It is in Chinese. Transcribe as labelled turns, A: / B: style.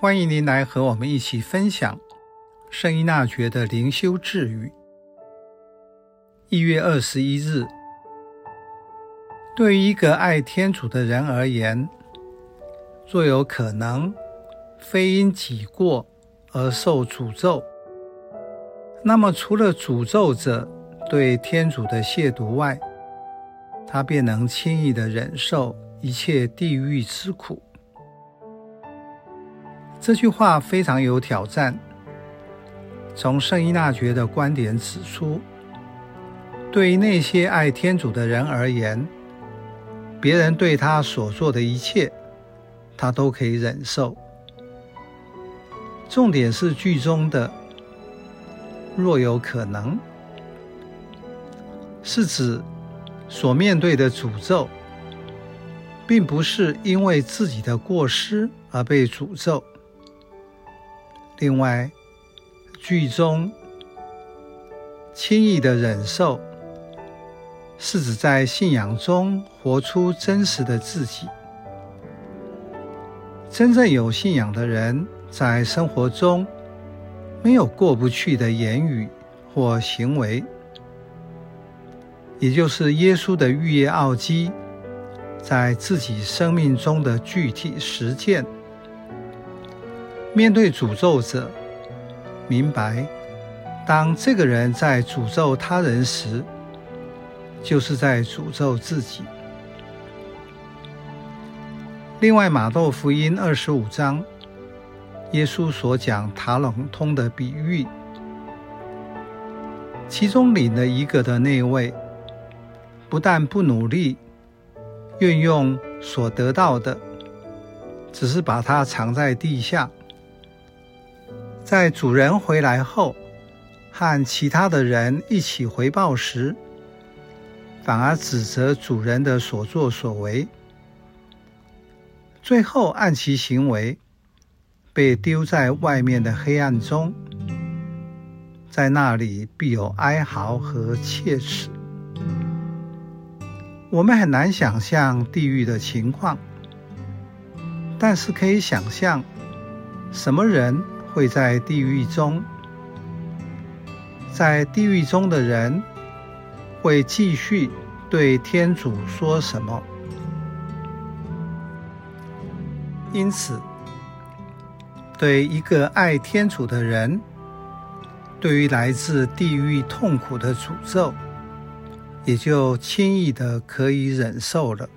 A: 欢迎您来和我们一起分享圣依纳爵的灵修智语。一月二十一日，对于一个爱天主的人而言，若有可能非因己过而受诅咒，那么除了诅咒者对天主的亵渎外，他便能轻易地忍受一切地狱之苦。这句话非常有挑战。从圣依纳爵的观点指出，对于那些爱天主的人而言，别人对他所做的一切，他都可以忍受。重点是句中的“若有可能”，是指所面对的诅咒，并不是因为自己的过失而被诅咒。另外，剧中轻易的忍受，是指在信仰中活出真实的自己。真正有信仰的人，在生活中没有过不去的言语或行为，也就是耶稣的逾越奥迹，在自己生命中的具体实践。面对诅咒者，明白，当这个人在诅咒他人时，就是在诅咒自己。另外，马窦福音二十五章，耶稣所讲塔冷通的比喻，其中领了一个的那位，不但不努力运用所得到的，只是把它藏在地下。在主人回来后，和其他的人一起回报时，反而指责主人的所作所为，最后按其行为被丢在外面的黑暗中，在那里必有哀嚎和切齿。我们很难想象地狱的情况，但是可以想象什么人会在地狱中，在地狱中的人会继续对天主说什么？因此，对一个爱天主的人，对于来自地狱痛苦的诅咒，也就轻易的可以忍受了。